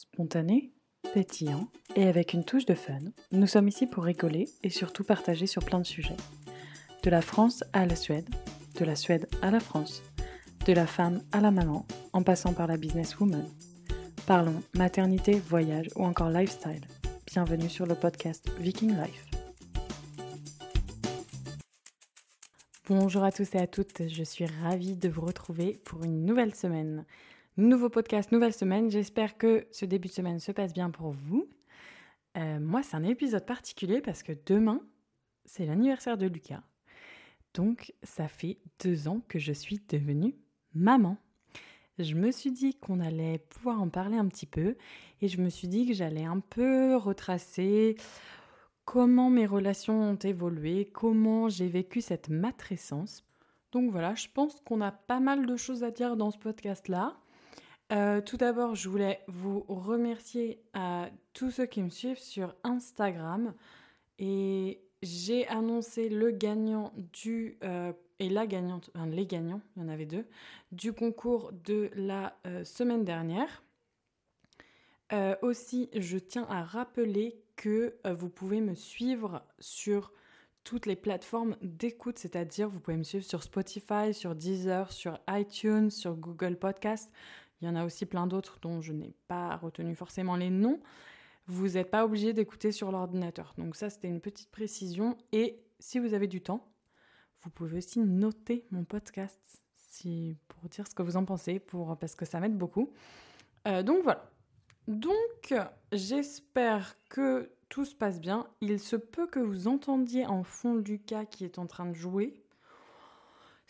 Spontané, pétillant et avec une touche de fun, nous sommes ici pour rigoler et surtout partager sur plein de sujets. De la France à la Suède, de la Suède à la France, de la femme à la maman, en passant par la businesswoman. Parlons maternité, voyage ou encore lifestyle. Bienvenue sur le podcast Viking Life. Bonjour à tous et à toutes, je suis ravie de vous retrouver pour une nouvelle semaine. Nouveau podcast, nouvelle semaine, j'espère que ce début de semaine se passe bien pour vous. Euh, moi, c'est un épisode particulier parce que demain, c'est l'anniversaire de Lucas. Donc, ça fait deux ans que je suis devenue maman. Je me suis dit qu'on allait pouvoir en parler un petit peu et je me suis dit que j'allais un peu retracer comment mes relations ont évolué, comment j'ai vécu cette matrescence. Donc voilà, je pense qu'on a pas mal de choses à dire dans ce podcast-là. Euh, tout d'abord, je voulais vous remercier à tous ceux qui me suivent sur Instagram. Et j'ai annoncé le gagnant du... Euh, et la gagnante, enfin les gagnants, il y en avait deux, du concours de la euh, semaine dernière. aussi, je tiens à rappeler que vous pouvez me suivre sur toutes les plateformes d'écoute, c'est-à-dire vous pouvez me suivre sur Spotify, sur Deezer, sur iTunes, sur Google Podcast. Il y en a aussi plein d'autres dont je n'ai pas retenu forcément les noms. Vous n'êtes pas obligé d'écouter sur l'ordinateur. Donc ça, c'était une petite précision. Et si vous avez du temps, vous pouvez aussi noter mon podcast si, pour dire ce que vous en pensez, pour, parce que ça m'aide beaucoup. Euh, donc voilà. Donc, j'espère que tout se passe bien. Il se peut que vous entendiez en fond Lucas qui est en train de jouer.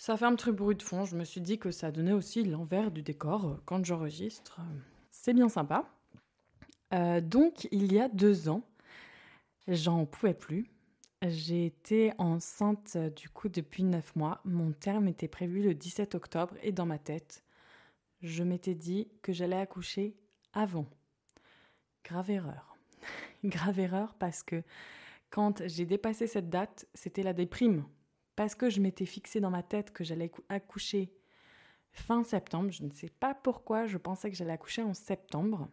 Ça fait un petit bruit de fond. Je me suis dit que ça donnait aussi l'envers du décor euh, quand j'enregistre. C'est bien sympa. Euh, donc, il y a deux ans, j'en pouvais plus. J'ai été enceinte euh, du coup depuis neuf mois. Mon terme était prévu le 17 octobre et dans ma tête, je m'étais dit que j'allais accoucher avant. Grave erreur. Grave erreur parce que quand j'ai dépassé cette date, c'était la déprime. Parce que je m'étais fixé dans ma tête que j'allais accoucher fin septembre. Je ne sais pas pourquoi, je pensais que j'allais accoucher en septembre.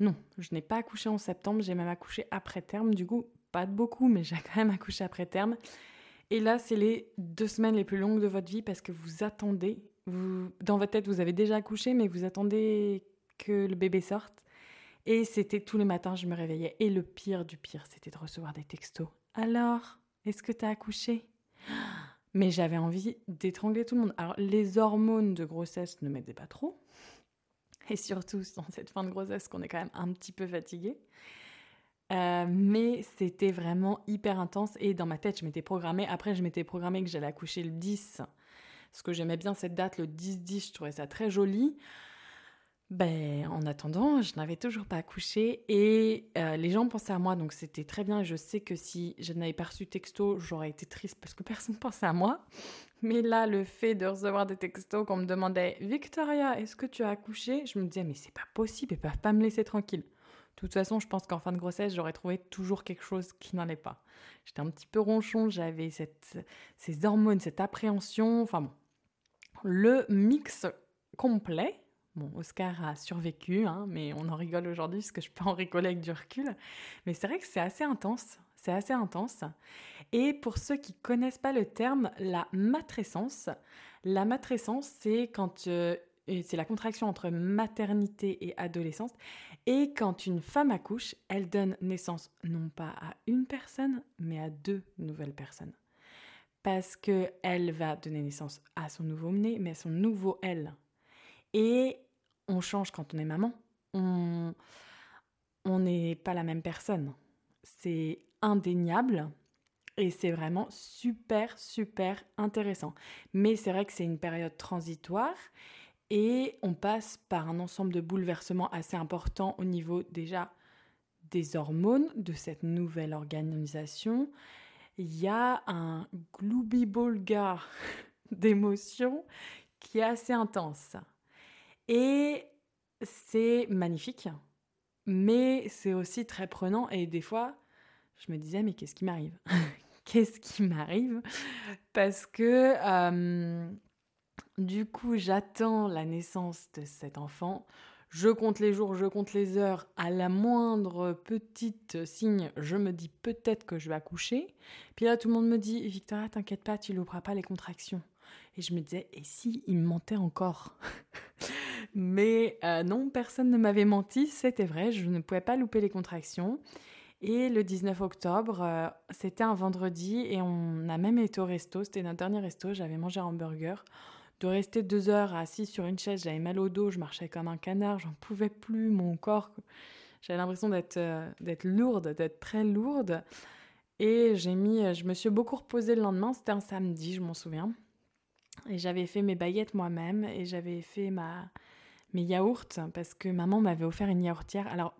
Non, je n'ai pas accouché en septembre, j'ai même accouché après terme. Du coup, pas de beaucoup, mais j'ai quand même accouché après terme. Et là, c'est les deux semaines les plus longues de votre vie parce que vous attendez, dans votre tête, vous avez déjà accouché, mais vous attendez que le bébé sorte. Et c'était tous les matins, je me réveillais. Et le pire du pire, c'était de recevoir des textos. Alors, est-ce que t'as accouché? Mais j'avais envie d'étrangler tout le monde. Alors, les hormones de grossesse ne m'aidaient pas trop. Et surtout, dans cette fin de grossesse, qu'on est quand même un petit peu fatigué. Euh, mais c'était vraiment hyper intense. Et dans ma tête, je m'étais programmée. Après, je m'étais programmée que j'allais accoucher le 10. Parce que j'aimais bien cette date, le 10-10. Je trouvais ça très joli. Ben, en attendant, je n'avais toujours pas accouché et euh, les gens pensaient à moi, donc c'était très bien. Je sais que si je n'avais pas reçu texto, j'aurais été triste parce que personne ne pensait à moi. Mais là, le fait de recevoir des textos qu'on me demandait Victoria, est-ce que tu as accouché? Je me disais, mais c'est pas possible, ils peuvent pas me laisser tranquille. De toute façon, je pense qu'en fin de grossesse, j'aurais trouvé toujours quelque chose qui n'en est pas. J'étais un petit peu ronchon, j'avais ces hormones, cette appréhension, enfin bon. Le mix complet Bon, Oscar a survécu, hein, mais on en rigole aujourd'hui parce que je peux en rigoler avec du recul. Mais c'est vrai que c'est assez intense. C'est assez intense. Et pour ceux qui connaissent pas le terme, la matrescence, la matrescence, c'est quand euh, c'est la contraction entre maternité et adolescence. Et quand une femme accouche, elle donne naissance non pas à une personne, mais à deux nouvelles personnes. Parce qu'elle va donner naissance à son nouveau-né, mais à son nouveau elle. Et on change quand on est maman. On n'est pas la même personne. C'est indéniable et c'est vraiment super, super intéressant. Mais c'est vrai que c'est une période transitoire et on passe par un ensemble de bouleversements assez importants au niveau déjà des hormones, de cette nouvelle organisation. Il y a un gloubi-boulga d'émotions qui est assez intense. Et c'est magnifique, mais c'est aussi très prenant. Et des fois, je me disais, mais qu'est-ce qui m'arrive? Qu'est-ce qui m'arrive? Parce que euh, du coup, j'attends la naissance de cet enfant. Je compte les jours, je compte les heures. À la moindre petite signe, je me dis peut-être que je vais accoucher. Puis là, tout le monde me dit Victoria, t'inquiète pas, tu louperas pas les contractions. Et je me disais, et si il me mentait encore? Mais euh, non, personne ne m'avait menti, c'était vrai, je ne pouvais pas louper les contractions. Et le 19 octobre, euh, c'était un vendredi et on a même été au resto, c'était notre dernier resto, j'avais mangé un hamburger. De rester deux heures assis sur une chaise, j'avais mal au dos, je marchais comme un canard, j'en pouvais plus, mon corps, j'avais l'impression d'être euh, lourde, d'être très lourde. Et j'ai mis, je me suis beaucoup reposée le lendemain, c'était un samedi, je m'en souviens. Et j'avais fait mes baguettes moi-même et j'avais fait ma, mes yaourts parce que maman m'avait offert une yaourtière. Alors,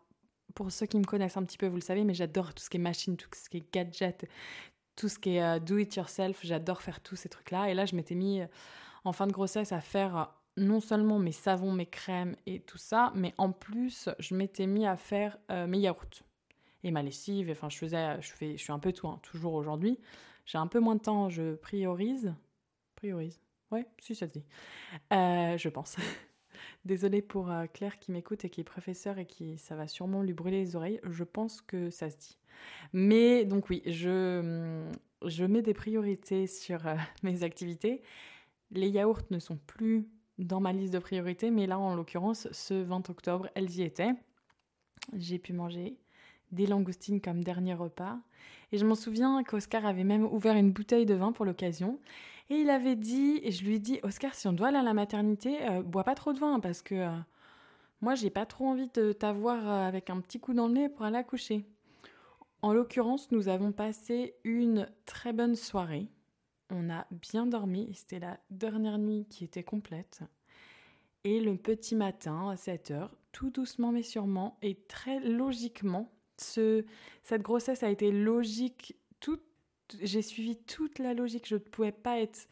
pour ceux qui me connaissent un petit peu, vous le savez, mais j'adore tout ce qui est machine, tout ce qui est gadget, tout ce qui est euh, do it yourself. J'adore faire tous ces trucs-là. Et là, je m'étais mis euh, en fin de grossesse à faire euh, non seulement mes savons, mes crèmes et tout ça, mais en plus, je m'étais mis à faire mes yaourts et ma lessive. Enfin, je faisais, je fais, je suis un peu tout, hein, toujours aujourd'hui. J'ai un peu moins de temps, je priorise. Priorise. Ouais, si ça se dit. je pense. Désolée pour euh, Claire qui m'écoute et qui est professeure et qui ça va sûrement lui brûler les oreilles. Je pense que ça se dit. Mais donc oui, je, hum, je mets des priorités sur euh, mes activités. Les yaourts ne sont plus dans ma liste de priorités, mais là en l'occurrence, ce 20 octobre, elles y étaient. J'ai pu manger des langoustines comme dernier repas. Et je m'en souviens qu'Oscar avait même ouvert une bouteille de vin pour l'occasion. Et il avait dit, et je lui ai dit, Oscar, si on doit aller à la maternité, euh, bois pas trop de vin parce que euh, moi, j'ai pas trop envie de t'avoir euh, avec un petit coup dans le nez pour aller accoucher. En l'occurrence, nous avons passé une très bonne soirée. On a bien dormi, c'était la dernière nuit qui était complète. Et le petit matin, à 7 heures, tout doucement mais sûrement et très logiquement, ce, cette grossesse a été logique j'ai suivi toute la logique. Je ne pouvais pas être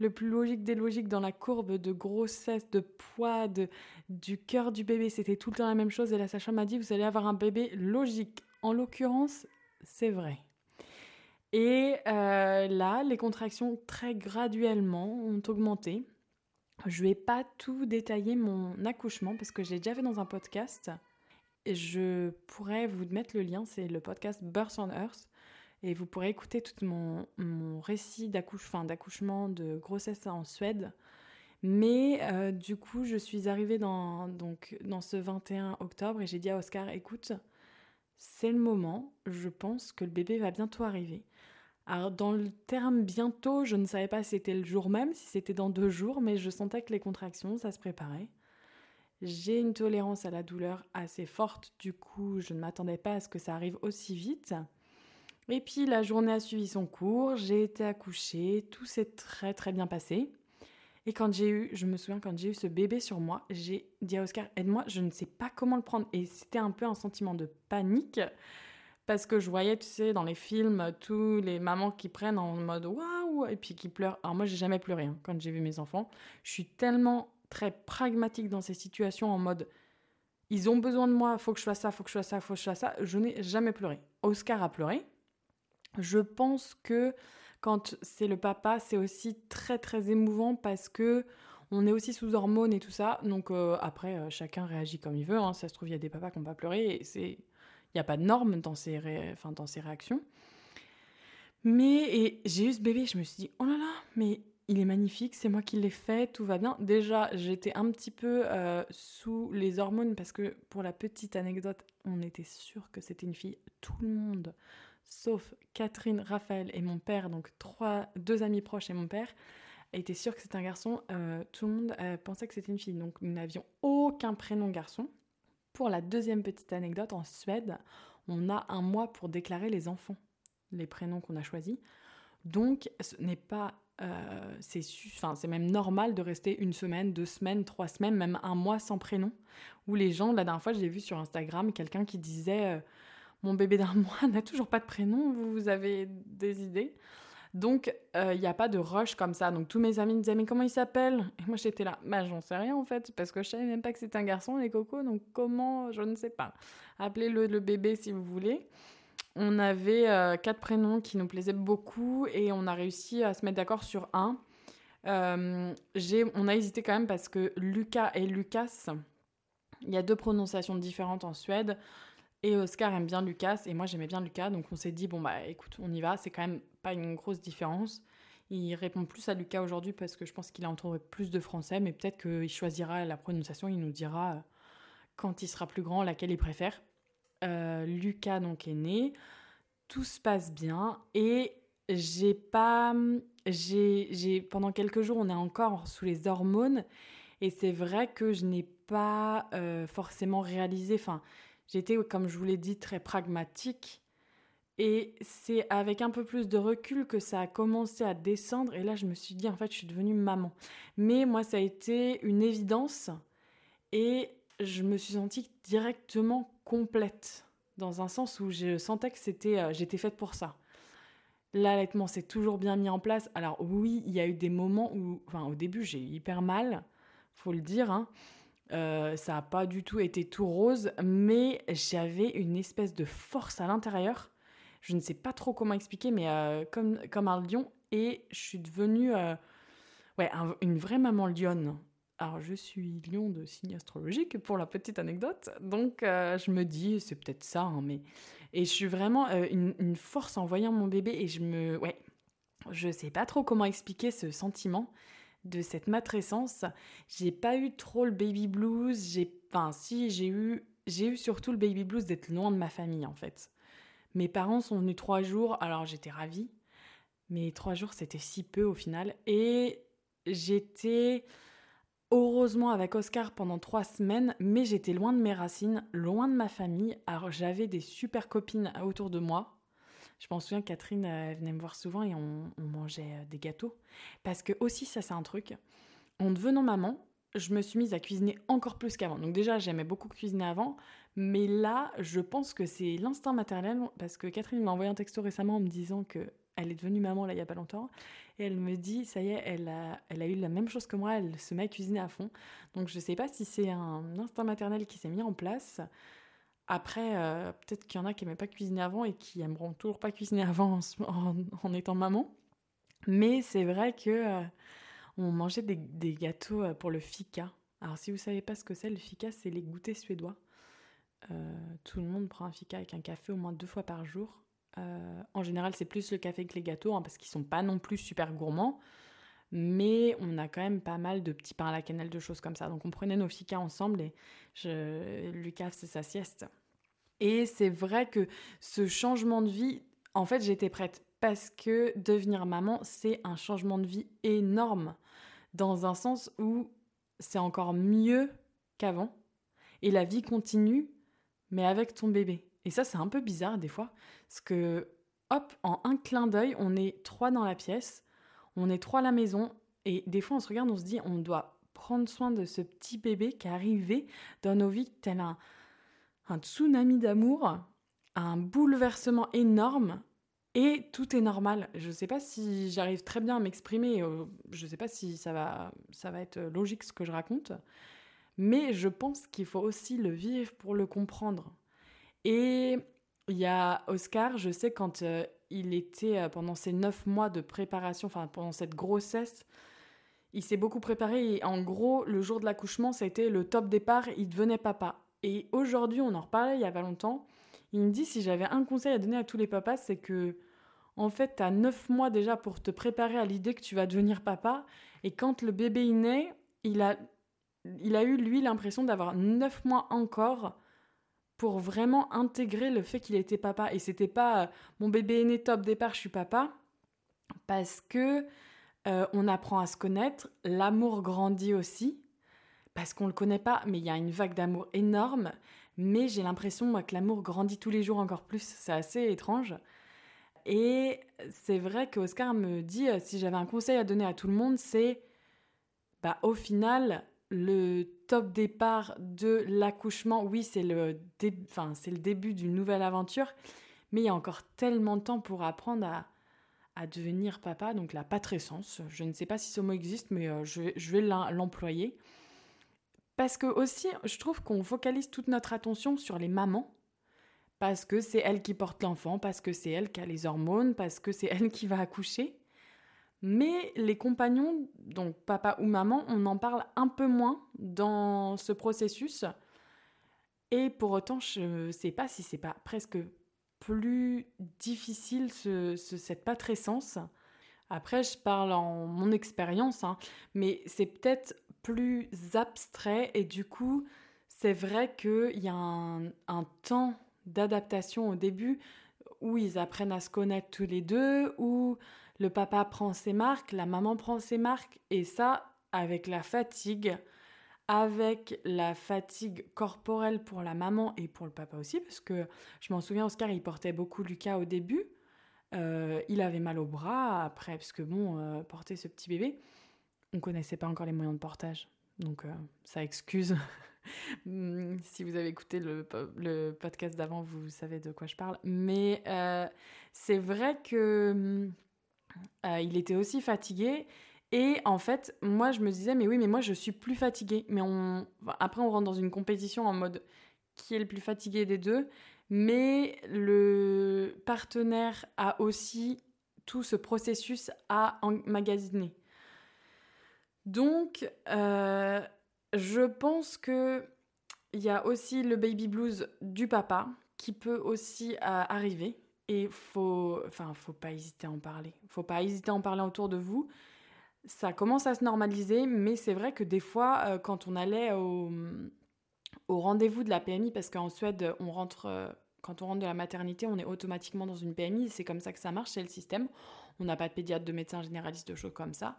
le plus logique des logiques dans la courbe de grossesse, de poids, de, du cœur du bébé. C'était tout le temps la même chose. Et la sage m'a dit, vous allez avoir un bébé logique. En l'occurrence, c'est vrai. Et euh, là, les contractions très graduellement ont augmenté. Je ne vais pas tout détailler mon accouchement parce que j'ai déjà fait dans un podcast. Je pourrais vous mettre le lien, c'est le podcast Birth on Earth et vous pourrez écouter tout mon, récit d'accouchement, de grossesse en Suède. Mais euh, du coup, je suis arrivée dans, donc, dans ce 21 octobre et j'ai dit à Oscar, écoute, c'est le moment, je pense que le bébé va bientôt arriver. Alors dans le terme bientôt, je ne savais pas si c'était le jour même, si c'était dans deux jours, mais je sentais que les contractions, ça se préparait. J'ai une tolérance à la douleur assez forte, du coup je ne m'attendais pas à ce que ça arrive aussi vite. Et puis la journée a suivi son cours, j'ai été accouchée, tout s'est très très bien passé. Et quand j'ai eu, je me souviens quand j'ai eu ce bébé sur moi, j'ai dit à Oscar, aide-moi, je ne sais pas comment le prendre. Et c'était un peu un sentiment de panique parce que je voyais, tu sais, dans les films, tous les mamans qui prennent en mode waouh et puis qui pleurent. Alors moi, j'ai jamais pleuré hein, quand j'ai vu mes enfants. Je suis tellement très pragmatique dans ces situations en mode ils ont besoin de moi, faut que je fasse ça, faut que je fasse ça, faut que je fasse ça. Je n'ai jamais pleuré. Oscar a pleuré, je pense que quand c'est le papa, c'est aussi très très émouvant parce que on est aussi sous hormones et tout ça. Donc euh, après, euh, chacun réagit comme il veut. Hein. Ça se trouve, il y a des papas qui n'ont pas pleuré il n'y a pas de normes dans ces, enfin, dans ces réactions. Mais j'ai eu ce bébé, je me suis dit, oh là là, mais il est magnifique, c'est moi qui l'ai fait, tout va bien. Déjà, j'étais un petit peu euh, sous les hormones parce que pour la petite anecdote, on était sûr que c'était une fille. Tout le monde sauf Catherine, Raphaël et mon père, donc trois, deux amis proches et mon père, étaient sûrs que c'était un garçon. Euh, tout le monde euh, pensait que c'était une fille, donc nous n'avions aucun prénom garçon. Pour la deuxième petite anecdote, en Suède, on a un mois pour déclarer les enfants, les prénoms qu'on a choisis. Donc, ce n'est pas euh, c'est même normal de rester une semaine, deux semaines, trois semaines, même un mois sans prénom. Où les gens, la dernière fois, j'ai vu sur Instagram quelqu'un qui disait mon bébé d'un mois n'a toujours pas de prénom, vous avez des idées donc, il euh, n'y a pas de rush comme ça. Donc, tous mes amis me disaient, mais comment il s'appelle? Et moi, j'étais là, bah, j'en sais rien en fait, parce que je savais même pas que c'était un garçon, les cocos, donc comment Je ne sais pas. Appelez-le le bébé si vous voulez. On avait euh, quatre prénoms qui nous plaisaient beaucoup et on a réussi à se mettre d'accord sur un. Euh, on a hésité quand même parce que Lucas et Lucas, Il y a deux prononciations différentes en Suède. Et Oscar aime bien Lucas et moi j'aimais bien Lucas. Donc on s'est dit, bon bah écoute, on y va. C'est quand même pas une grosse différence. Il répond plus à Lucas aujourd'hui parce que je pense qu'il a entendu plus de français, mais peut-être qu'il choisira la prononciation, il nous dira euh, quand il sera plus grand laquelle il préfère. Euh, Lucas donc est né, tout se passe bien et j'ai pas, j'ai, pendant quelques jours on est encore sous les hormones et c'est vrai que je n'ai pas euh, forcément réalisé, enfin j'étais comme je vous l'ai dit très pragmatique et c'est avec un peu plus de recul que ça a commencé à descendre. Et là, je me suis dit, en fait, je suis devenue maman. Mais moi, ça a été une évidence. Et je me suis sentie directement complète. Dans un sens où je sentais que c'était, euh, j'étais faite pour ça. L'allaitement s'est toujours bien mis en place. Alors oui, il y a eu des moments où, enfin au début, j'ai eu hyper mal, faut le dire. Hein. Euh, ça n'a pas du tout été tout rose, mais j'avais une espèce de force à l'intérieur je ne sais pas trop comment expliquer, mais euh, comme, comme un lion. Et je suis devenue euh, ouais, une vraie maman lionne. Alors, je suis lion de signe astrologique, pour la petite anecdote. Donc, je me dis, c'est peut-être ça, hein, mais... Et je suis vraiment une, une, force en voyant mon bébé, et je me... Ouais, je sais pas trop comment expliquer ce sentiment de cette matrescence. J'ai pas eu trop le baby blues, j'ai... Enfin, si, j'ai eu... J'ai eu surtout le baby blues d'être loin de ma famille, en fait. Mes parents sont venus trois jours, alors j'étais ravie, mais trois jours c'était si peu au final. Et j'étais heureusement avec Oscar pendant trois semaines, mais j'étais loin de mes racines, loin de ma famille. Alors j'avais des super copines autour de moi. Je m'en souviens, Catherine elle venait me voir souvent et on, mangeait euh, des gâteaux. Parce que aussi, ça c'est un truc. En devenant maman, je me suis mise à cuisiner encore plus qu'avant. Donc déjà, j'aimais beaucoup cuisiner avant, mais là, je pense que c'est l'instinct maternel, parce que Catherine m'a envoyé un texto récemment en me disant que elle est devenue maman là il y a pas longtemps, et elle me dit, ça y est, elle a, elle a eu la même chose que moi, elle se met à cuisiner à fond. Donc je sais pas si c'est un instinct maternel qui s'est mis en place. Après, euh, peut-être qu'il y en a qui n'aimaient pas cuisiner avant et qui aimeront toujours pas cuisiner avant en, étant maman. Mais c'est vrai que euh, on mangeait des, gâteaux euh, pour le fika. Alors si vous savez pas ce que c'est, le fika, c'est les goûters suédois. Tout le monde prend un fika avec un café au moins deux fois par jour. En général, c'est plus le café que les gâteaux, hein, parce qu'ils sont pas non plus super gourmands. Mais on a quand même pas mal de petits pains à la cannelle, de choses comme ça. Donc on prenait nos fikas ensemble et je... Lucas c'est sa sieste. Et c'est vrai que ce changement de vie, en fait, j'étais prête parce que devenir maman, c'est un changement de vie énorme, dans un sens où c'est encore mieux qu'avant. Et la vie continue, mais avec ton bébé. Et ça, c'est un peu bizarre des fois, parce que, hop, en un clin d'œil, on est trois dans la pièce, on est trois à la maison, et des fois, on se regarde, on se dit, on doit prendre soin de ce petit bébé qui est arrivé dans nos vies tel un, un tsunami d'amour, un bouleversement énorme, et tout est normal. Je ne sais pas si j'arrive très bien à m'exprimer, euh, je ne sais pas si ça va, ça va être logique ce que je raconte, mais je pense qu'il faut aussi le vivre pour le comprendre. Et il y a Oscar, je sais quand euh, il était euh, pendant ces neuf mois de préparation, enfin pendant cette grossesse, il s'est beaucoup préparé et en gros, le jour de l'accouchement, été le top départ, il devenait papa. Et aujourd'hui, on en reparlait il y a pas longtemps, il me dit si j'avais un conseil à donner à tous les papas, c'est que en fait, tu as neuf mois déjà pour te préparer à l'idée que tu vas devenir papa. Et quand le bébé né, il a il a eu, lui, l'impression d'avoir neuf mois encore pour vraiment intégrer le fait qu'il était papa. Et c'était pas euh, mon bébé est né top départ, je suis papa. Parce que euh, on apprend à se connaître, l'amour grandit aussi. Parce qu'on le connaît pas, mais il y a une vague d'amour énorme. Mais j'ai l'impression, moi, que l'amour grandit tous les jours encore plus. C'est assez étrange. Et c'est vrai qu'Oscar me dit, euh, si j'avais un conseil à donner à tout le monde, c'est, bah, au final, le top départ de l'accouchement, oui, c'est le, c'est le début d'une nouvelle aventure, mais il y a encore tellement de temps pour apprendre à, à devenir papa, donc la patrescence. Je ne sais pas si ce mot existe, mais euh, je, je, vais l'employer. Parce que aussi, je trouve qu'on focalise toute notre attention sur les mamans, parce que c'est elle qui porte l'enfant, parce que c'est elle qui a les hormones, parce que c'est elle qui va accoucher. Mais les compagnons, donc papa ou maman, on en parle un peu moins dans ce processus Et pour autant, je ne sais pas si c'est pas presque plus difficile ce, cette patrescence. Après, je parle en mon expérience, hein, mais c'est peut-être plus abstrait et du coup, c'est vrai qu'il y a un, un temps d'adaptation au début où ils apprennent à se connaître tous les deux, où le papa prend ses marques, la maman prend ses marques, et ça, avec la fatigue, avec la fatigue corporelle pour la maman et pour le papa aussi, parce que je m'en souviens, Oscar, il portait beaucoup Lucas au début. Euh, il avait mal au bras après, parce que bon, euh, porter ce petit bébé, on connaissait pas encore les moyens de portage. Donc euh, ça excuse. Si vous avez écouté le, le podcast d'avant, vous savez de quoi je parle. Mais c'est vrai que hmm, il était aussi fatigué et en fait, moi, je me disais, mais oui, mais moi, je suis plus fatiguée. Mais après, on rentre dans une compétition en mode qui est le plus fatigué des deux. Mais le partenaire a aussi tout ce processus à emmagasiner. Donc, euh, je pense que il y a aussi le baby blues du papa qui peut aussi euh, arriver. Et faut, enfin, faut pas hésiter à en parler. Faut pas hésiter à en parler autour de vous ça commence à se normaliser, mais c'est vrai que des fois, euh, quand on allait au, rendez-vous de la PMI, parce qu'en Suède, on rentre, euh, quand on rentre de la maternité, on est automatiquement dans une PMI, c'est comme ça que ça marche, c'est le système. On n'a pas de pédiatre, de médecin généraliste, de choses comme ça.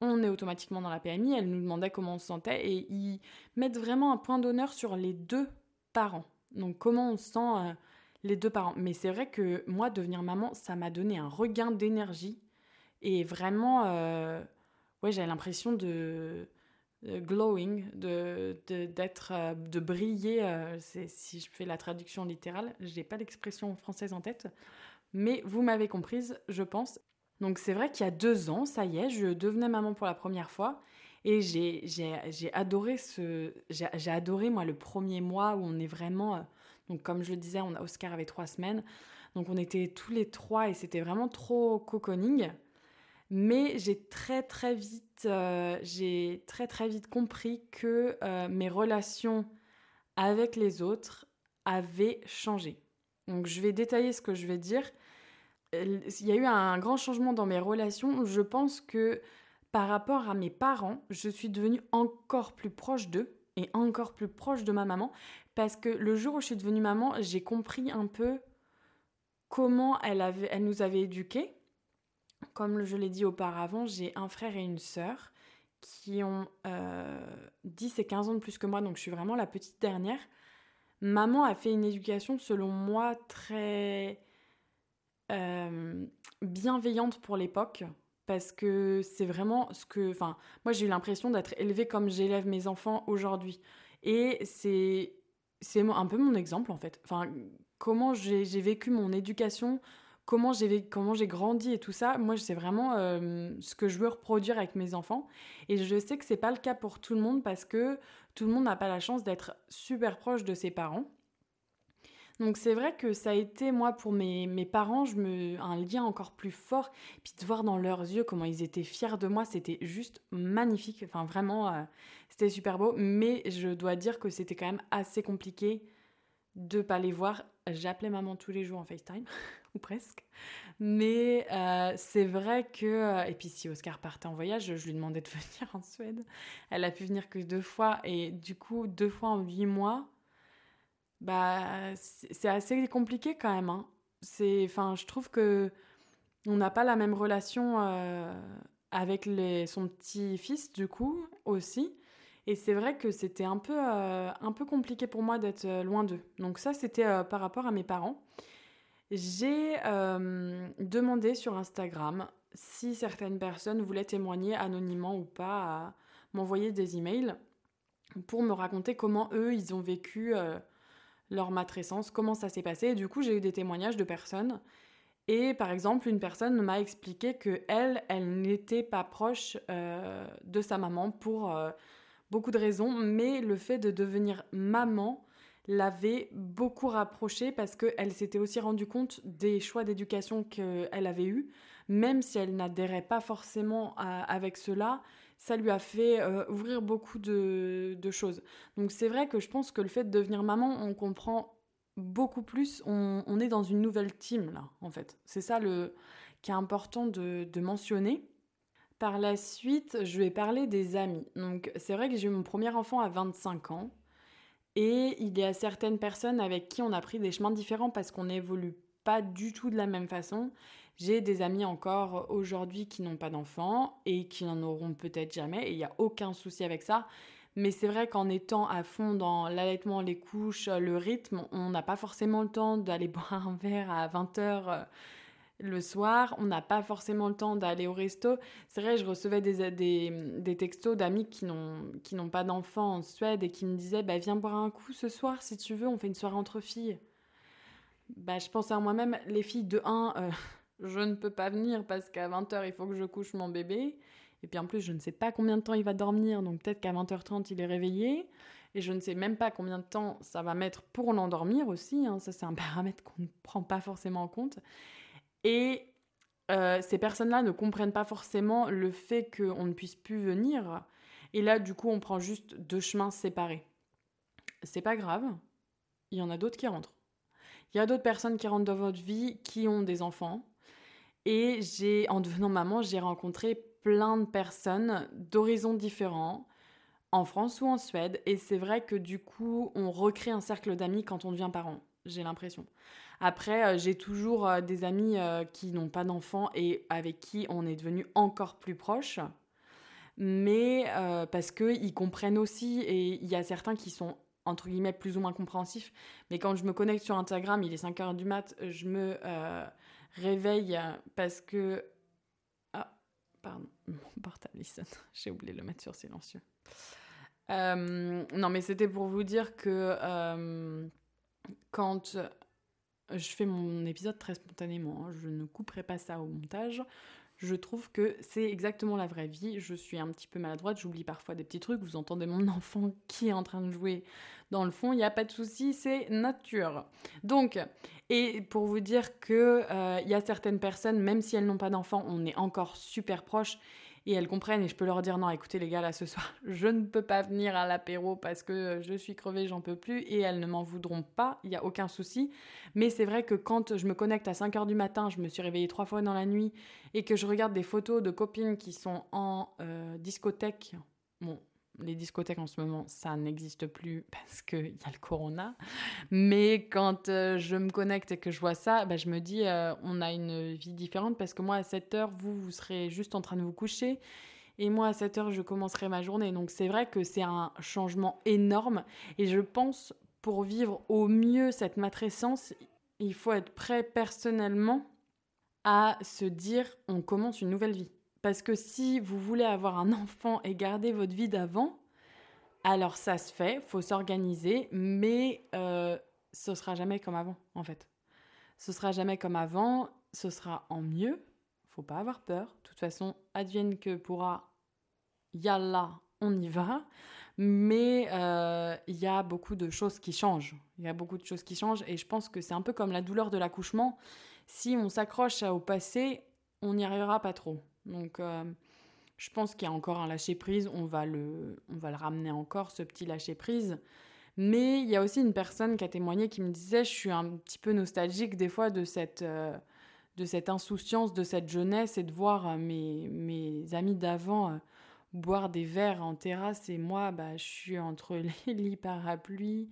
On est automatiquement dans la PMI, elle nous demandait comment on se sentait, et ils mettent vraiment un point d'honneur sur les deux parents. Donc comment on se sent euh, les deux parents. Mais c'est vrai que moi, devenir maman, ça m'a donné un regain d'énergie. Et vraiment, ouais, j'avais l'impression de, glowing, de d'être, euh, de, briller. Euh, si je fais la traduction littérale, j'ai pas l'expression française en tête, mais vous m'avez comprise, je pense. Donc c'est vrai qu'il y a deux ans, ça y est, je devenais maman pour la première fois. Et j'ai, j'ai, adoré ce. J'ai, adoré, moi, le premier mois où on est vraiment. Donc, comme je le disais, on, Oscar avait trois semaines. Donc, on était tous les trois et c'était vraiment trop cocooning. Mais j'ai très très vite, euh, j'ai très très vite compris que euh, mes relations avec les autres avaient changé. Donc je vais détailler ce que je vais dire. Il y a eu un grand changement dans mes relations. Je pense que par rapport à mes parents, je suis devenue encore plus proche d'eux encore plus proche de ma maman parce que le jour où je suis devenue maman, j'ai compris un peu comment elle, avait, elle nous avait éduqués comme je l'ai dit auparavant, j'ai un frère et une sœur qui ont 10 euh, et 15 ans de plus que moi, donc je suis vraiment la petite dernière. Maman a fait une éducation, selon moi, très euh, bienveillante pour l'époque, parce que c'est vraiment ce que... Enfin, moi j'ai eu l'impression d'être élevée comme j'élève mes enfants aujourd'hui. Et c'est c'est un peu mon exemple en fait. Enfin, comment j'ai vécu mon éducation comment j'ai comment j'ai grandi et tout ça, moi c'est vraiment euh, ce que je veux reproduire avec mes enfants. Et je sais que c'est pas le cas pour tout le monde parce que tout le monde n'a pas la chance d'être super proche de ses parents. Donc c'est vrai que ça a été moi pour mes, mes parents, un lien encore plus fort. Puis de voir dans leurs yeux comment ils étaient fiers de moi, c'était juste magnifique. Enfin vraiment, euh, c'était super beau. Mais je dois dire que c'était quand même assez compliqué de pas les voir. J'appelais maman tous les jours en FaceTime. ou presque. Mais euh, c'est vrai que... Euh, et puis si Oscar partait en voyage, je lui demandais de venir en Suède. Elle a pu venir que deux fois. Et du coup, deux fois en huit mois, bah, c'est assez compliqué quand même. Hein. C'est, enfin, je trouve que on n'a pas la même relation euh, avec les, son petit-fils, du coup, aussi. Et c'est vrai que c'était un peu, un peu compliqué pour moi d'être loin d'eux. Donc ça, c'était par rapport à mes parents. J'ai euh, demandé sur Instagram si certaines personnes voulaient témoigner anonymement ou pas, m'envoyer des emails pour me raconter comment eux, ils ont vécu euh, leur matrescence, comment ça s'est passé. Et du coup, j'ai eu des témoignages de personnes. Et par exemple, une personne m'a expliqué que elle, elle n'était pas proche euh, de sa maman pour beaucoup de raisons, mais le fait de devenir maman l'avait beaucoup rapprochée parce qu'elle s'était aussi rendue compte des choix d'éducation qu'elle avait eus, même si elle n'adhérait pas forcément avec cela. Ça lui a fait euh, ouvrir beaucoup de, choses. Donc c'est vrai que je pense que le fait de devenir maman, on comprend beaucoup plus, on, est dans une nouvelle team là, en fait. C'est ça le, qui est important de, de mentionner. Par la suite, je vais parler des amis. Donc c'est vrai que j'ai eu mon premier enfant à 25 ans. Et il y a certaines personnes avec qui on a pris des chemins différents parce qu'on n'évolue pas du tout de la même façon. J'ai des amis encore aujourd'hui qui n'ont pas d'enfants et qui n'en auront peut-être jamais, et il n'y a aucun souci avec ça. Mais c'est vrai qu'en étant à fond dans l'allaitement, les couches, le rythme, on n'a pas forcément le temps d'aller boire un verre à 20h euh, le soir, on n'a pas forcément le temps d'aller au resto. C'est vrai, je recevais des, des, textos d'amis qui n'ont pas d'enfants en Suède et qui me disaient bah, Viens boire un coup ce soir si tu veux, on fait une soirée entre filles. Bah, je pense à moi-même, les filles de 1, je ne peux pas venir parce qu'à 20h, il faut que je couche mon bébé. Et puis en plus, je ne sais pas combien de temps il va dormir, donc peut-être qu'à 20h30, il est réveillé. Et je ne sais même pas combien de temps ça va mettre pour l'endormir aussi. Hein. Ça, c'est un paramètre qu'on ne prend pas forcément en compte. Et euh, ces personnes-là ne comprennent pas forcément le fait qu'on ne puisse plus venir. Et là, du coup, on prend juste deux chemins séparés. C'est pas grave. Il y en a d'autres qui rentrent. Il y a d'autres personnes qui rentrent dans votre vie qui ont des enfants et j'ai, en devenant maman, j'ai rencontré plein de personnes d'horizons différents, en France ou en Suède. Et c'est vrai que du coup, on recrée un cercle d'amis quand on devient parent, j'ai l'impression. Après, euh, j'ai toujours euh, des amis euh, qui n'ont pas d'enfants et avec qui on est devenu encore plus proches. Mais parce qu'ils comprennent aussi, et il y a certains qui sont entre guillemets plus ou moins compréhensifs. Mais quand je me connecte sur Instagram, il est 5h du mat, je me réveille parce que... Ah, pardon, mon portable sonne. J'ai oublié de le mettre sur silencieux. Euh, non, mais c'était pour vous dire que euh, quand je fais mon épisode très spontanément, hein, je ne couperai pas ça au montage. Je trouve que c'est exactement la vraie vie. Je suis un petit peu maladroite, j'oublie parfois des petits trucs. Vous entendez mon enfant qui est en train de jouer dans le fond, il n'y a pas de souci, c'est nature. Donc, et pour vous dire que euh, y a certaines personnes, même si elles n'ont pas d'enfants, on est encore super proches et elles comprennent et je peux leur dire non, écoutez les gars, là ce soir, je ne peux pas venir à l'apéro parce que je suis crevée, j'en peux plus et elles ne m'en voudront pas, il n'y a aucun souci. Mais c'est vrai que quand je me connecte à 5 heures du matin, je me suis réveillée trois fois dans la nuit et que je regarde des photos de copines qui sont en euh, discothèque, les discothèques en ce moment, ça n'existe plus parce qu'il y a le corona. Mais quand euh, je me connecte et que je vois ça, bah, je me dis, euh, on a une vie différente parce que moi, à 7 heures, vous, vous serez juste en train de vous coucher. Et moi, à 7 heures, je commencerai ma journée. Donc c'est vrai que c'est un changement énorme. Et je pense, pour vivre au mieux cette matrescence, il faut être prêt personnellement à se dire, on commence une nouvelle vie. Parce que si vous voulez avoir un enfant et garder votre vie d'avant, alors ça se fait, faut s'organiser, mais euh, ce sera jamais comme avant, en fait. Ce sera jamais comme avant, ce sera en mieux. Faut pas avoir peur. De toute façon, advienne que pourra, yalla, on y va. Mais euh, il y a beaucoup de choses qui changent. Il y a beaucoup de choses qui changent et je pense que c'est un peu comme la douleur de l'accouchement. Si on s'accroche au passé, on n'y arrivera pas trop. Donc, euh, je pense qu'il y a encore un lâcher-prise. On, va le, on va le ramener encore, ce petit lâcher-prise. Mais il y a aussi une personne qui a témoigné qui me disait Je suis un petit peu nostalgique des fois de cette, euh, de cette insouciance, de cette jeunesse et de voir euh, mes, mes amis d'avant boire des verres en terrasse et moi, bah, je suis entre les lits parapluies.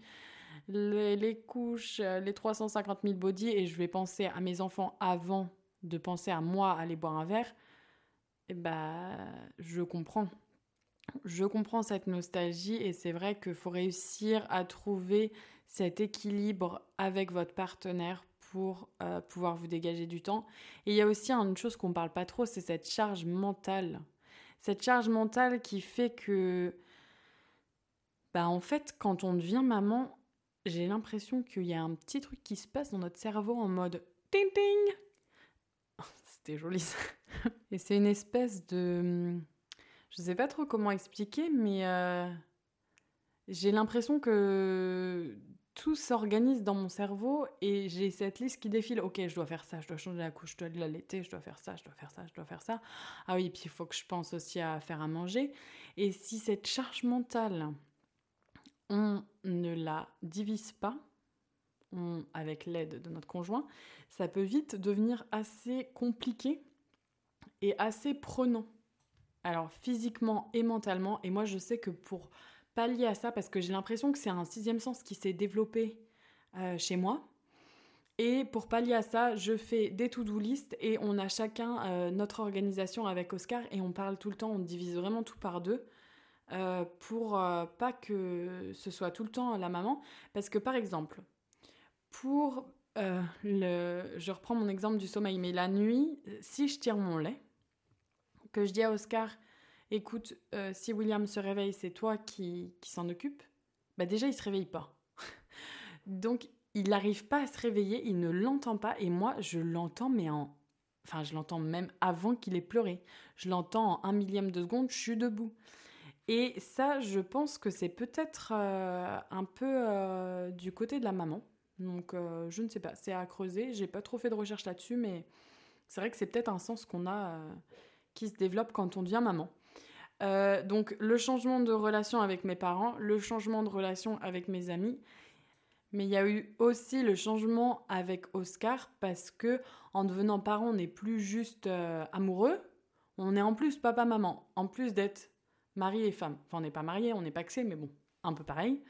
Les, les couches, les 350 000 body et je vais penser à mes enfants avant de penser à moi aller boire un verre eh bah, je comprends. Je comprends cette nostalgie et c'est vrai qu'il faut réussir à trouver cet équilibre avec votre partenaire pour euh, pouvoir vous dégager du temps. Et il y a aussi une chose qu'on ne parle pas trop, c'est cette charge mentale. Cette charge mentale qui fait que, bah en fait, quand on devient maman, j'ai l'impression qu'il y a un petit truc qui se passe dans notre cerveau en mode ting ting. C'était joli ça. Et c'est une espèce de... Je sais pas trop comment expliquer, mais euh, j'ai l'impression que tout s'organise dans mon cerveau et j'ai cette liste qui défile. Ok, je dois faire ça, je dois changer la couche, je dois l'allaiter, je dois faire ça, je dois faire ça, je dois faire ça. Ah oui, puis il faut que je pense aussi à faire à manger. Et si cette charge mentale, on ne la divise pas, avec l'aide de notre conjoint, ça peut vite devenir assez compliqué et assez prenant. Alors physiquement et mentalement, et moi je sais que pour pallier à ça, parce que j'ai l'impression que c'est un sixième sens qui s'est développé euh, chez moi, et pour pallier à ça, je fais des to-do list et on a chacun euh, notre organisation avec Oscar et on parle tout le temps, on divise vraiment tout par deux euh, pour pas que ce soit tout le temps la maman. Parce que par exemple, pour le... Je reprends mon exemple du sommeil, mais la nuit, si je tire mon lait, que je dis à Oscar, écoute, euh, si William se réveille, c'est toi qui, qui s'en occupe, bah déjà, il se réveille pas. Donc, il n'arrive pas à se réveiller, il ne l'entend pas, et moi, je l'entends, mais en... Enfin, je l'entends même avant qu'il ait pleuré. Je l'entends en un millième de seconde, je suis debout. Et ça, je pense que c'est peut-être euh, un peu euh, du côté de la maman. Donc, je ne sais pas, c'est à creuser. J'ai pas trop fait de recherche là-dessus, mais c'est vrai que c'est peut-être un sens qu'on a qui se développe quand on devient maman. Euh, donc le changement de relation avec mes parents, le changement de relation avec mes amis, mais il y a eu aussi le changement avec Oscar parce que en devenant parent, on n'est plus juste euh, amoureux, on est en plus papa-maman, en plus d'être mari et femme. Enfin, on n'est pas mariés, on n'est paxé, mais bon, un peu pareil.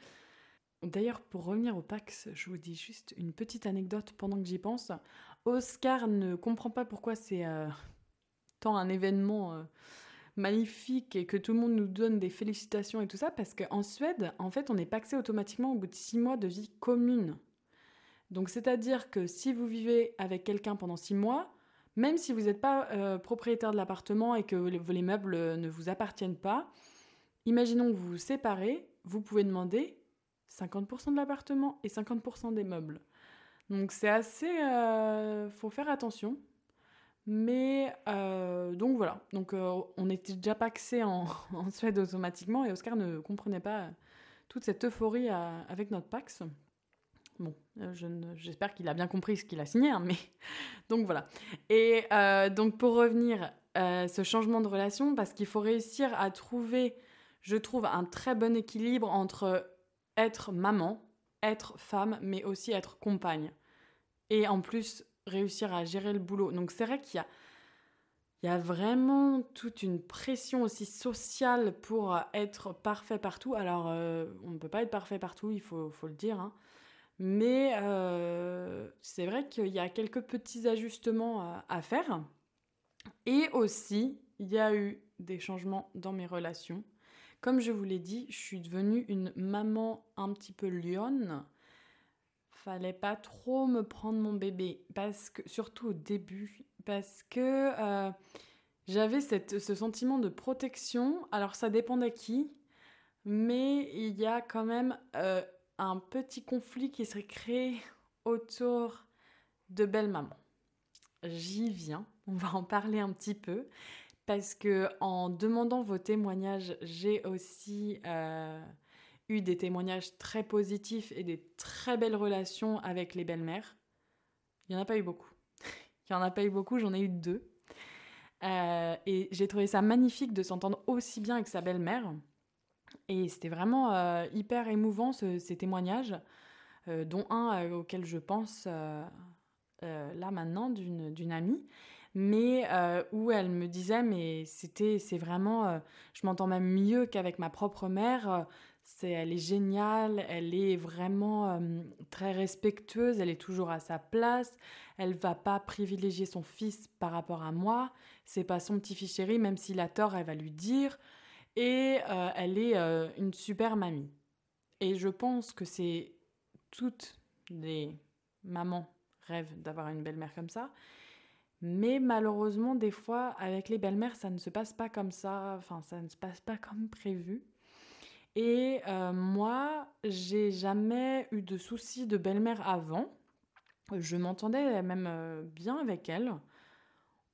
D'ailleurs, pour revenir au Pax, je vous dis juste une petite anecdote pendant que j'y pense. Oscar ne comprend pas pourquoi c'est euh, tant un événement euh, magnifique et que tout le monde nous donne des félicitations et tout ça, parce qu'en Suède, en fait, on est paxé automatiquement au bout de six mois de vie commune. Donc, c'est-à-dire que si vous vivez avec quelqu'un pendant six mois, même si vous n'êtes pas euh, propriétaire de l'appartement et que les, meubles ne vous appartiennent pas, imaginons que vous vous séparez, vous pouvez demander 50% de l'appartement et 50% des meubles. Donc c'est assez... Euh, faut faire attention. Mais euh, donc voilà, donc euh, on était déjà paxé en, en, Suède automatiquement et Oscar ne comprenait pas toute cette euphorie avec notre Pax. Bon, euh, j'espère qu'il a bien compris ce qu'il a signé, hein, mais donc voilà. Et donc pour revenir, ce changement de relation, parce qu'il faut réussir à trouver, je trouve, un très bon équilibre entre être maman, être femme, mais aussi être compagne. Et en plus, réussir à gérer le boulot. Donc c'est vrai qu'il y a, il y a vraiment toute une pression aussi sociale pour être parfait partout. Alors euh, on ne peut pas être parfait partout, il faut, le dire. Hein. Mais euh, c'est vrai qu'il y a quelques petits ajustements à, faire. Et aussi, il y a eu des changements dans mes relations. Comme je vous l'ai dit, je suis devenue une maman un petit peu lionne. Fallait pas trop me prendre mon bébé parce que surtout au début parce que euh, j'avais ce sentiment de protection. Alors ça dépendait qui mais il y a quand même euh, un petit conflit qui serait créé autour de belle maman j'y viens on va en parler un petit peu parce que en demandant vos témoignages j'ai aussi euh, eu des témoignages très positifs et des très belles relations avec les belles-mères. Il n'y en a pas eu beaucoup. Il n'y en a pas eu beaucoup, j'en ai eu deux. Euh, et j'ai trouvé ça magnifique de s'entendre aussi bien avec sa belle-mère. Et c'était vraiment euh, hyper émouvant ces témoignages, dont un auquel je pense là maintenant d'une amie, mais où elle me disait mais c'était c'est vraiment je m'entends même mieux qu'avec ma propre mère elle est géniale, elle est vraiment euh, très respectueuse, elle est toujours à sa place, elle va pas privilégier son fils par rapport à moi, c'est pas son petit chéri, même s'il a tort, elle va lui dire, et euh, elle est euh, une super mamie. Et je pense que c'est toutes les mamans rêvent d'avoir une belle-mère comme ça. Mais malheureusement, des fois, avec les belles-mères, ça ne se passe pas comme ça, enfin, ça ne se passe pas comme prévu. Et euh, moi, j'ai jamais eu de soucis de belle-mère avant. Je m'entendais même euh, bien avec elle.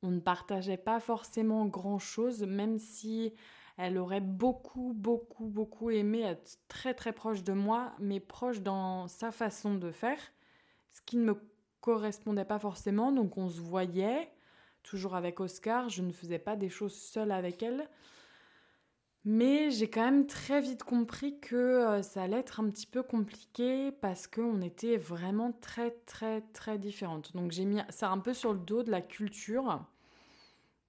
On ne partageait pas forcément grand-chose, même si Elle aurait beaucoup, beaucoup, beaucoup aimé être très, très proche de moi, mais proche dans sa façon de faire, ce qui ne me correspondait pas forcément. Donc on se voyait, toujours avec Oscar, je ne faisais pas des choses seule avec elle. Mais j'ai quand même très vite compris que euh, ça allait être un petit peu compliqué parce qu'on était vraiment très très très différentes. Donc j'ai mis ça un peu sur le dos de la culture.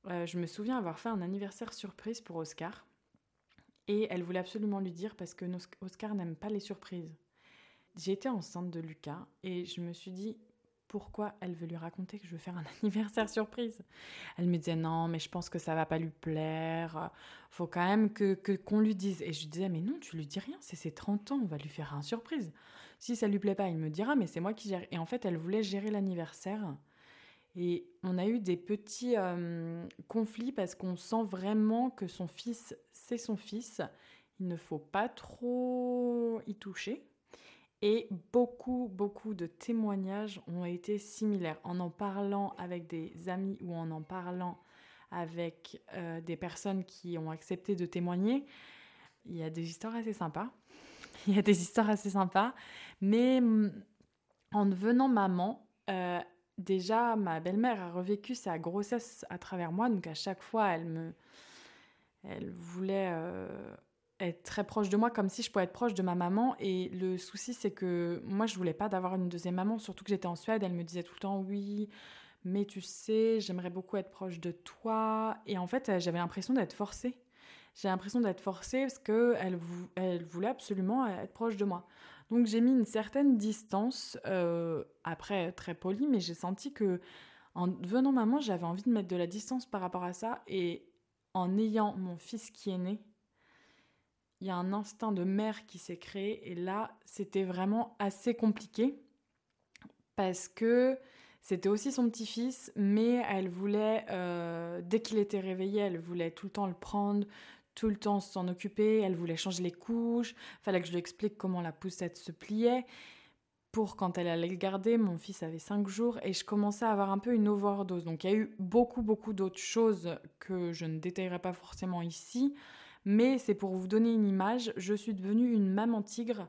Euh, je me souviens avoir fait un anniversaire surprise pour Oscar. Et elle voulait absolument lui dire parce que Oscar n'aime pas les surprises. J'étais enceinte de Lucas et je me suis dit, pourquoi elle veut lui raconter que je veux faire un anniversaire surprise. Elle me disait non, mais je pense que ça va pas lui plaire. Faut quand même que qu'on lui dise. Et je lui disais mais non, tu lui dis rien, c'est ses 30 ans, on va lui faire un surprise. Si ça lui plaît pas, il me dira mais c'est moi qui gère. Et en fait, elle voulait gérer l'anniversaire. Et on a eu des petits euh, conflits parce qu'on sent vraiment que son fils, c'est son fils. Il ne faut pas trop y toucher. Et beaucoup, beaucoup de témoignages ont été similaires. En en parlant avec des amis ou en en parlant avec euh, des personnes qui ont accepté de témoigner, il y a des histoires assez sympas. Il y a des histoires assez sympas. Mais mm, en devenant maman, euh, déjà, ma belle-mère a revécu sa grossesse à travers moi. Donc à chaque fois, elle me... Elle voulait... Euh, être très proche de moi comme si je pouvais être proche de ma maman. Et le souci, c'est que moi, je voulais pas d'avoir une deuxième maman, surtout que j'étais en Suède. Elle me disait tout le temps oui, mais tu sais, j'aimerais beaucoup être proche de toi. Et en fait, j'avais l'impression d'être forcée. J'ai l'impression d'être forcée parce qu'elle elle voulait absolument être proche de moi. Donc j'ai mis une certaine distance, euh, après très poli, mais j'ai senti que en devenant maman, j'avais envie de mettre de la distance par rapport à ça. Et en ayant mon fils qui est né, il y a un instinct de mère qui s'est créé et là, c'était vraiment assez compliqué parce que c'était aussi son petit-fils, mais elle voulait, euh, dès qu'il était réveillé, elle voulait tout le temps le prendre, tout le temps s'en occuper, elle voulait changer les couches, fallait que je lui explique comment la poussette se pliait. Pour quand elle allait le garder, mon fils avait 5 jours et je commençais à avoir un peu une overdose. Donc il y a eu beaucoup, beaucoup d'autres choses que je ne détaillerai pas forcément ici. Mais c'est pour vous donner une image, je suis devenue une maman tigre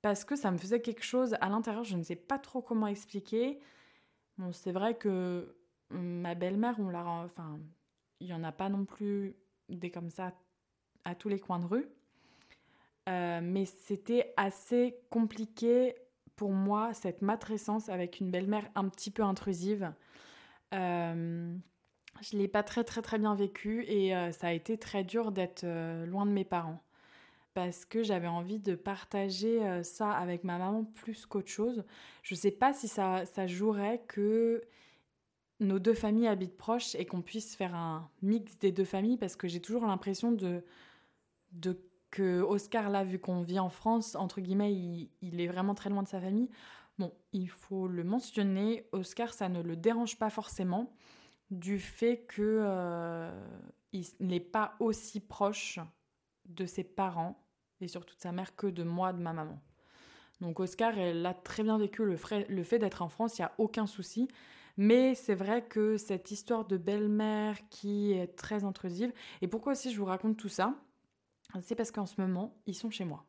parce que ça me faisait quelque chose à l'intérieur, je ne sais pas trop comment expliquer. C'est vrai que ma belle-mère, on l'a. Enfin, il n'y en a pas non plus des comme ça à tous les coins de rue. Euh, mais c'était assez compliqué pour moi, cette matrescence avec une belle-mère un petit peu intrusive. Euh, je l'ai pas très très très bien vécu et euh, ça a été très dur d'être euh, loin de mes parents parce que j'avais envie de partager euh, ça avec ma maman plus qu'autre chose. Je sais pas si ça, ça jouerait que nos deux familles habitent proches et qu'on puisse faire un mix des deux familles parce que j'ai toujours l'impression de, de que Oscar là vu qu'on vit en France entre guillemets il, il, est vraiment très loin de sa famille. Bon, il faut le mentionner, Oscar ça ne le dérange pas forcément du fait qu'il euh, n'est pas aussi proche de ses parents et surtout de sa mère que de moi, de ma maman. Donc Oscar, elle a très bien vécu le, fait d'être en France, il n'y a aucun souci. Mais c'est vrai que cette histoire de belle-mère qui est très intrusive, et pourquoi aussi je vous raconte tout ça, c'est parce qu'en ce moment, ils sont chez moi.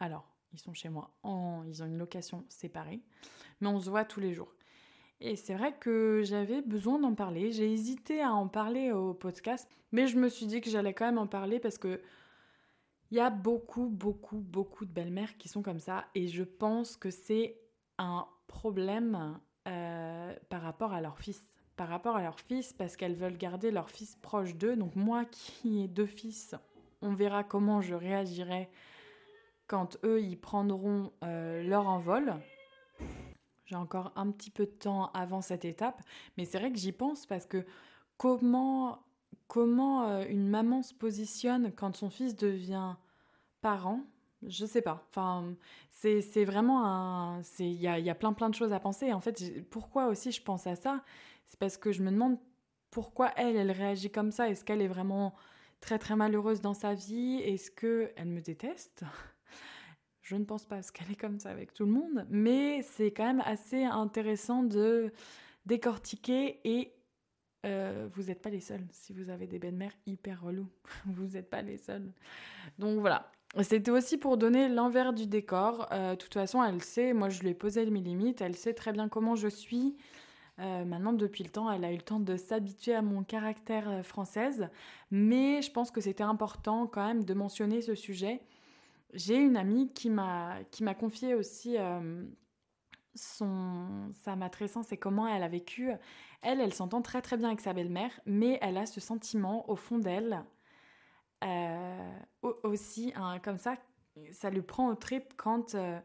Alors, ils sont chez moi, ils ont une location séparée, mais on se voit tous les jours. Et c'est vrai que j'avais besoin d'en parler. J'ai hésité à en parler au podcast, mais je me suis dit que j'allais quand même en parler parce que il y a beaucoup, beaucoup, beaucoup de belles-mères qui sont comme ça. Et je pense que c'est un problème euh, par rapport à leur fils. Par rapport à leur fils, parce qu'elles veulent garder leur fils proche d'eux. Donc moi qui ai deux fils, on verra comment je réagirai quand eux, ils prendront euh, leur envol. J'ai encore un petit peu de temps avant cette étape, mais c'est vrai que j'y pense parce que comment, comment euh, une maman se positionne quand son fils devient parent, je sais pas. Enfin, c'est vraiment un. Il y a, y a, plein plein de choses à penser. En fait, pourquoi aussi je pense à ça? C'est parce que je me demande pourquoi elle, elle réagit comme ça. Est-ce qu'elle est vraiment très très malheureuse dans sa vie? Est-ce qu'elle me déteste? Je ne pense pas parce qu'elle est comme ça avec tout le monde, mais c'est quand même assez intéressant de décortiquer et euh, vous n'êtes pas les seuls. Si vous avez des belles-mères hyper reloues, vous n'êtes pas les seuls. Donc voilà. C'était aussi pour donner l'envers du décor. Euh, de toute façon, elle sait, moi je lui ai posé mes limites, elle sait très bien comment je suis. Euh, maintenant, depuis le temps, elle a eu le temps de s'habituer à mon caractère française. Mais je pense que c'était important quand même de mentionner ce sujet. J'ai une amie qui m'a confié aussi son, sa matrescence et comment elle a vécu. Elle, elle s'entend très très bien avec sa belle-mère, mais elle a ce sentiment au fond d'elle euh, aussi, comme ça, ça lui prend au trip quand euh,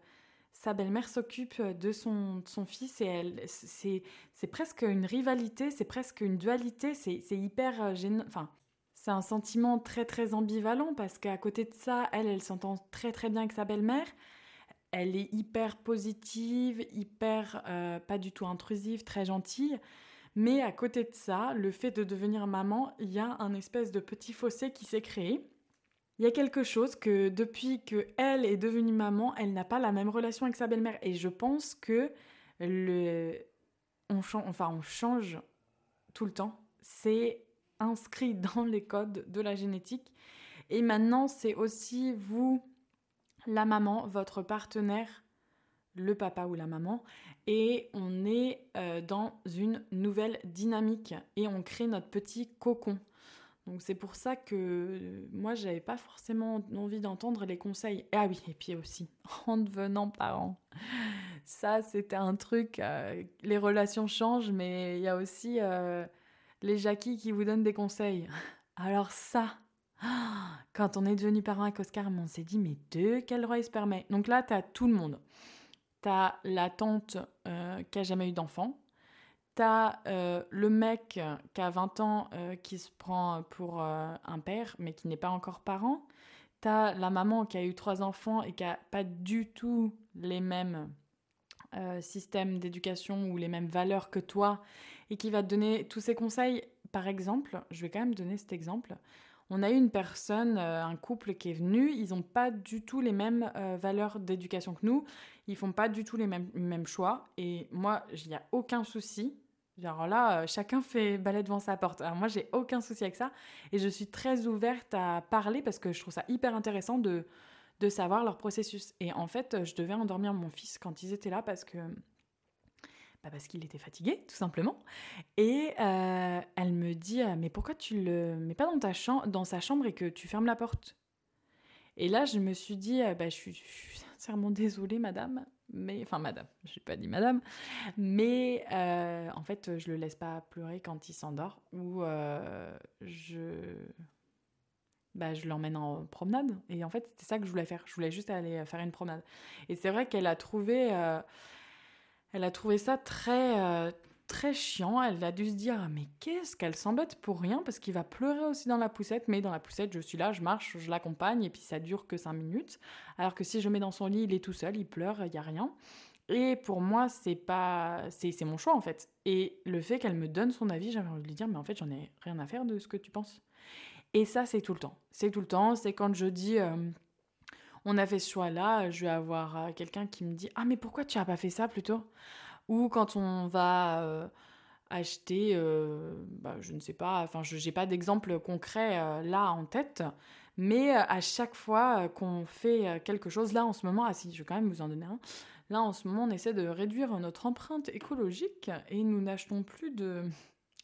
sa belle-mère s'occupe de son, son fils et elle, c'est, presque une rivalité, c'est presque une dualité, c'est, c'est hyper euh, gênant. Enfin, un sentiment très très ambivalent parce qu'à côté de ça, elle, elle s'entend très très bien avec sa belle-mère elle est hyper positive, hyper euh, pas du tout intrusive, très gentille. Mais à côté de ça, le fait de devenir maman, il y a un espèce de petit fossé qui s'est créé. Il y a quelque chose que depuis que elle est devenue maman, elle n'a pas la même relation avec sa belle-mère. Et je pense que le, on, enfin, on change tout le temps. C'est inscrit dans les codes de la génétique. Et maintenant, c'est aussi vous la maman, votre partenaire, le papa ou la maman, et on est euh, dans une nouvelle dynamique et on crée notre petit cocon. Donc c'est pour ça que euh, moi j'avais pas forcément envie d'entendre les conseils. ah oui, et puis aussi en devenant parent. Ça c'était un truc, euh, les relations changent, mais il y a aussi les Jackie qui vous donnent des conseils. Alors ça, quand on est devenu parent avec Oscar, on s'est dit, mais de quel droit il se permet? Donc là, tu as tout le monde. Tu as la tante euh, qui a jamais eu d'enfant. Tu as euh, le mec qui a 20 ans euh, qui se prend pour un père, mais qui n'est pas encore parent. Tu as la maman qui a eu trois enfants et qui a pas du tout les mêmes systèmes d'éducation ou les mêmes valeurs que toi et qui va te donner tous ces conseils. Par exemple, je vais quand même donner cet exemple on a eu une personne, euh, un couple qui est venu, ils n'ont pas du tout les mêmes euh, valeurs d'éducation que nous, ils font pas du tout les mêmes, choix, et moi, il n'y a aucun souci. Genre là, euh, chacun fait balai devant sa porte. Alors moi, j'ai aucun souci avec ça, et je suis très ouverte à parler parce que je trouve ça hyper intéressant de, de savoir leur processus. Et en fait, je devais endormir mon fils quand ils étaient là parce que bah parce qu'il était fatigué, tout simplement. Et euh, elle me dit euh, Mais pourquoi tu le mets pas dans, ta chambre, dans sa chambre et que tu fermes la porte? Et là, je me suis dit euh, bah, je, suis, sincèrement désolée, madame. Mais, enfin, madame, je n'ai pas dit madame. Mais en fait, je le laisse pas pleurer quand il s'endort ou je. Bah, je l'emmène en promenade. Et en fait, c'était ça que je voulais faire. Je voulais juste aller faire une promenade. Et c'est vrai qu'elle a trouvé elle a trouvé ça très, euh, très chiant. Elle a dû se dire mais qu'est-ce qu'elle s'embête pour rien? Parce qu'il va pleurer aussi dans la poussette. Mais dans la poussette, je suis là, je marche, je l'accompagne et puis ça dure que 5 minutes. Alors que si je mets dans son lit, il est tout seul, il pleure, il y a rien. Et pour moi, c'est pas, c'est, mon choix en fait. Et le fait qu'elle me donne son avis, j'avais envie de lui dire mais en fait, j'en ai rien à faire de ce que tu penses. Et ça, c'est tout le temps. C'est tout le temps. C'est quand je dis euh, on a fait ce choix-là, je vais avoir euh, quelqu'un qui me dit Ah, mais pourquoi tu n'as pas fait ça plutôt? Ou quand on va euh, acheter, euh, bah, je ne sais pas, enfin, je n'ai pas d'exemple concret là en tête, mais à chaque fois qu'on fait quelque chose, là en ce moment, ah si, je vais quand même vous en donner un. Là, en ce moment, on essaie de réduire notre empreinte écologique et nous n'achetons plus de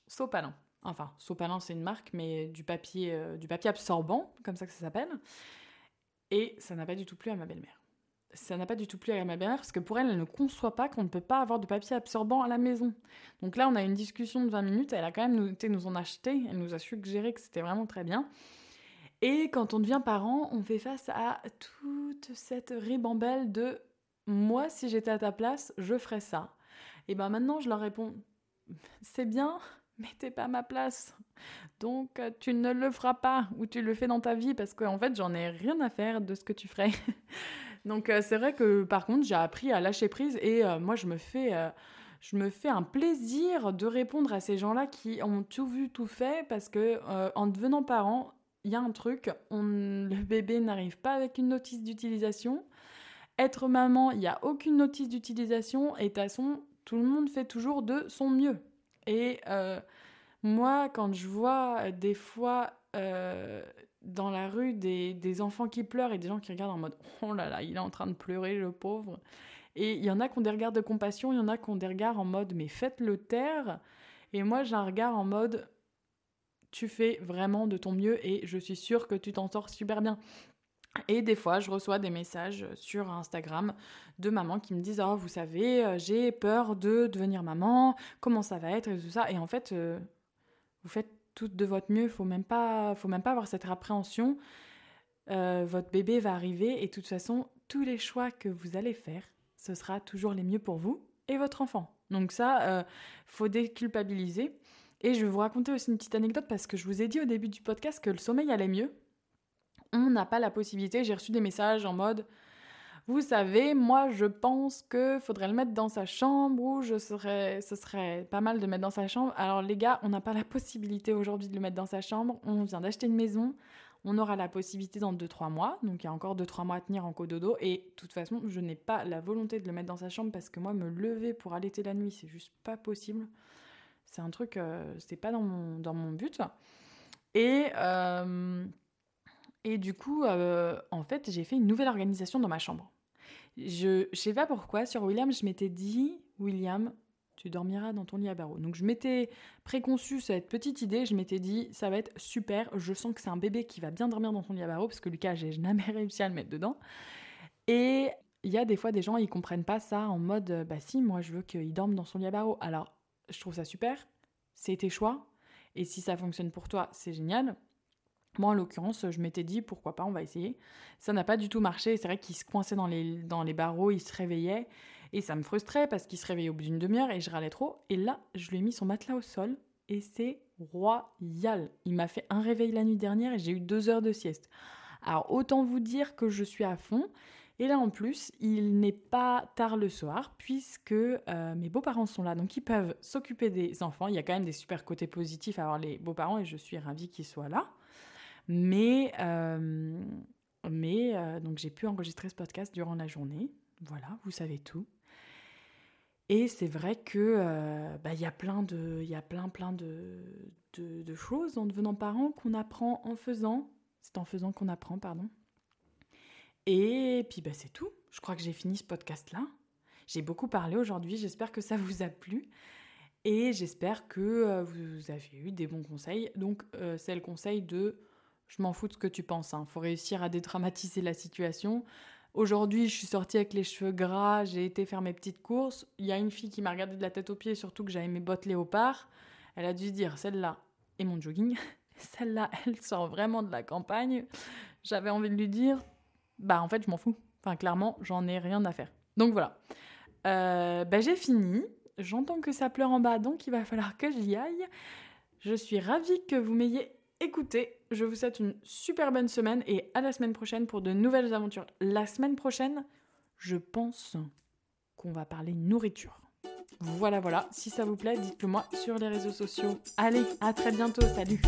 sopalin. Enfin, sopalin, c'est une marque, mais du papier, du papier absorbant, comme ça que ça s'appelle. Et ça n'a pas du tout plu à ma belle-mère. Ça n'a pas du tout plu à ma belle-mère parce que pour elle, elle ne conçoit pas qu'on ne peut pas avoir de papier absorbant à la maison. Donc là, on a une discussion de 20 minutes. Elle a quand même été nous en acheter. Elle nous a suggéré que c'était vraiment très bien. Et quand on devient parent, on fait face à toute cette ribambelle de moi, si j'étais à ta place, je ferais ça. Et ben maintenant, je leur réponds c'est bien, mais t'es pas à ma place. Donc euh, tu ne le feras pas ou tu le fais dans ta vie parce qu'en fait j'en ai rien à faire de ce que tu ferais. Donc euh, c'est vrai que par contre j'ai appris à lâcher prise et euh, moi je me fais je me fais un plaisir de répondre à ces gens-là qui ont tout vu tout fait parce que en devenant parent il y a un truc on, le bébé n'arrive pas avec une notice d'utilisation. Être maman, il n'y a aucune notice d'utilisation et de toute façon, tout le monde fait toujours de son mieux. Et Moi, quand je vois des fois dans la rue des, enfants qui pleurent et des gens qui regardent en mode oh là là, il est en train de pleurer, le pauvre. Et il y en a qui ont des regards de compassion, il y en a qui ont des regards en mode mais faites-le taire. Et moi, j'ai un regard en mode tu fais vraiment de ton mieux et je suis sûre que tu t'en sors super bien. Et des fois, je reçois des messages sur Instagram de mamans qui me disent Oh, vous savez, euh, j'ai peur de devenir maman, comment ça va être et tout ça. Et en fait, euh, vous faites tout de votre mieux, il faut même pas, faut même pas avoir cette appréhension. Euh, votre bébé va arriver et de toute façon, tous les choix que vous allez faire, ce sera toujours les mieux pour vous et votre enfant. Donc ça, faut déculpabiliser. Et je vais vous raconter aussi une petite anecdote parce que je vous ai dit au début du podcast que le sommeil allait mieux on n'a pas la possibilité. J'ai reçu des messages en mode vous savez, moi je pense que faudrait le mettre dans sa chambre ou je serais, ce serait pas mal de mettre dans sa chambre. Alors les gars, on n'a pas la possibilité aujourd'hui de le mettre dans sa chambre. On vient d'acheter une maison. On aura la possibilité dans 2-3 mois. Donc il y a encore 2-3 mois à tenir en cododo. Et de toute façon, je n'ai pas la volonté de le mettre dans sa chambre parce que moi, me lever pour allaiter la nuit, c'est juste pas possible. C'est un truc, euh, c'est pas dans mon, dans mon but. Et. Euh, et du coup, euh, en fait, j'ai fait une nouvelle organisation dans ma chambre. Je ne sais pas pourquoi, sur William, je m'étais dit, William, tu dormiras dans ton lit à barreaux. Donc je m'étais préconçu cette petite idée, je m'étais dit, ça va être super, je sens que c'est un bébé qui va bien dormir dans ton lit à barreaux, parce que Lucas, j'ai jamais réussi à le mettre dedans. Et il y a des fois des gens, ils comprennent pas ça en mode, bah si, moi je veux qu'il dorme dans son lit à barreaux. Alors, je trouve ça super, c'est tes choix, et si ça fonctionne pour toi, c'est génial. Moi, en l'occurrence, je m'étais dit, pourquoi pas, on va essayer. Ça n'a pas du tout marché. C'est vrai qu'il se coinçait dans les, dans les barreaux, il se réveillait. Et ça me frustrait parce qu'il se réveillait au bout d'une demi-heure et je râlais trop. Et là, je lui ai mis son matelas au sol et c'est royal. Il m'a fait un réveil la nuit dernière et j'ai eu deux heures de sieste. Alors, autant vous dire que je suis à fond. Et là, en plus, il n'est pas tard le soir puisque euh, mes beaux-parents sont là. Donc, ils peuvent s'occuper des enfants. Il y a quand même des super côtés positifs à avoir les beaux-parents et je suis ravie qu'ils soient là. Mais, euh, mais euh, donc j'ai pu enregistrer ce podcast durant la journée. Voilà, vous savez tout. Et c'est vrai que euh, bah, y a plein de, y a plein plein de, de, choses en devenant parent qu'on apprend en faisant. C'est en faisant qu'on apprend, pardon. Et puis bah, c'est tout. Je crois que j'ai fini ce podcast là. J'ai beaucoup parlé aujourd'hui. J'espère que ça vous a plu. Et j'espère que vous avez eu des bons conseils. Donc, c'est le conseil de je m'en fous de ce que tu penses. Il hein. faut réussir à dédramatiser la situation. Aujourd'hui, je suis sortie avec les cheveux gras, j'ai été faire mes petites courses. Il y a une fille qui m'a regardé de la tête aux pieds, surtout que j'avais mes bottes léopard. Elle a dû se dire, celle-là, et mon jogging, celle-là, elle sort vraiment de la campagne. J'avais envie de lui dire, bah en fait, je m'en fous. Enfin, clairement, j'en ai rien à faire. Donc voilà. Euh, bah, j'ai fini. J'entends que ça pleure en bas, donc il va falloir que j'y aille. Je suis ravie que vous m'ayez écoutez, je vous souhaite une super bonne semaine et à la semaine prochaine pour de nouvelles aventures. La semaine prochaine, je pense qu'on va parler nourriture. Voilà, voilà. Si ça vous plaît, dites-le moi sur les réseaux sociaux. Allez, à très bientôt. Salut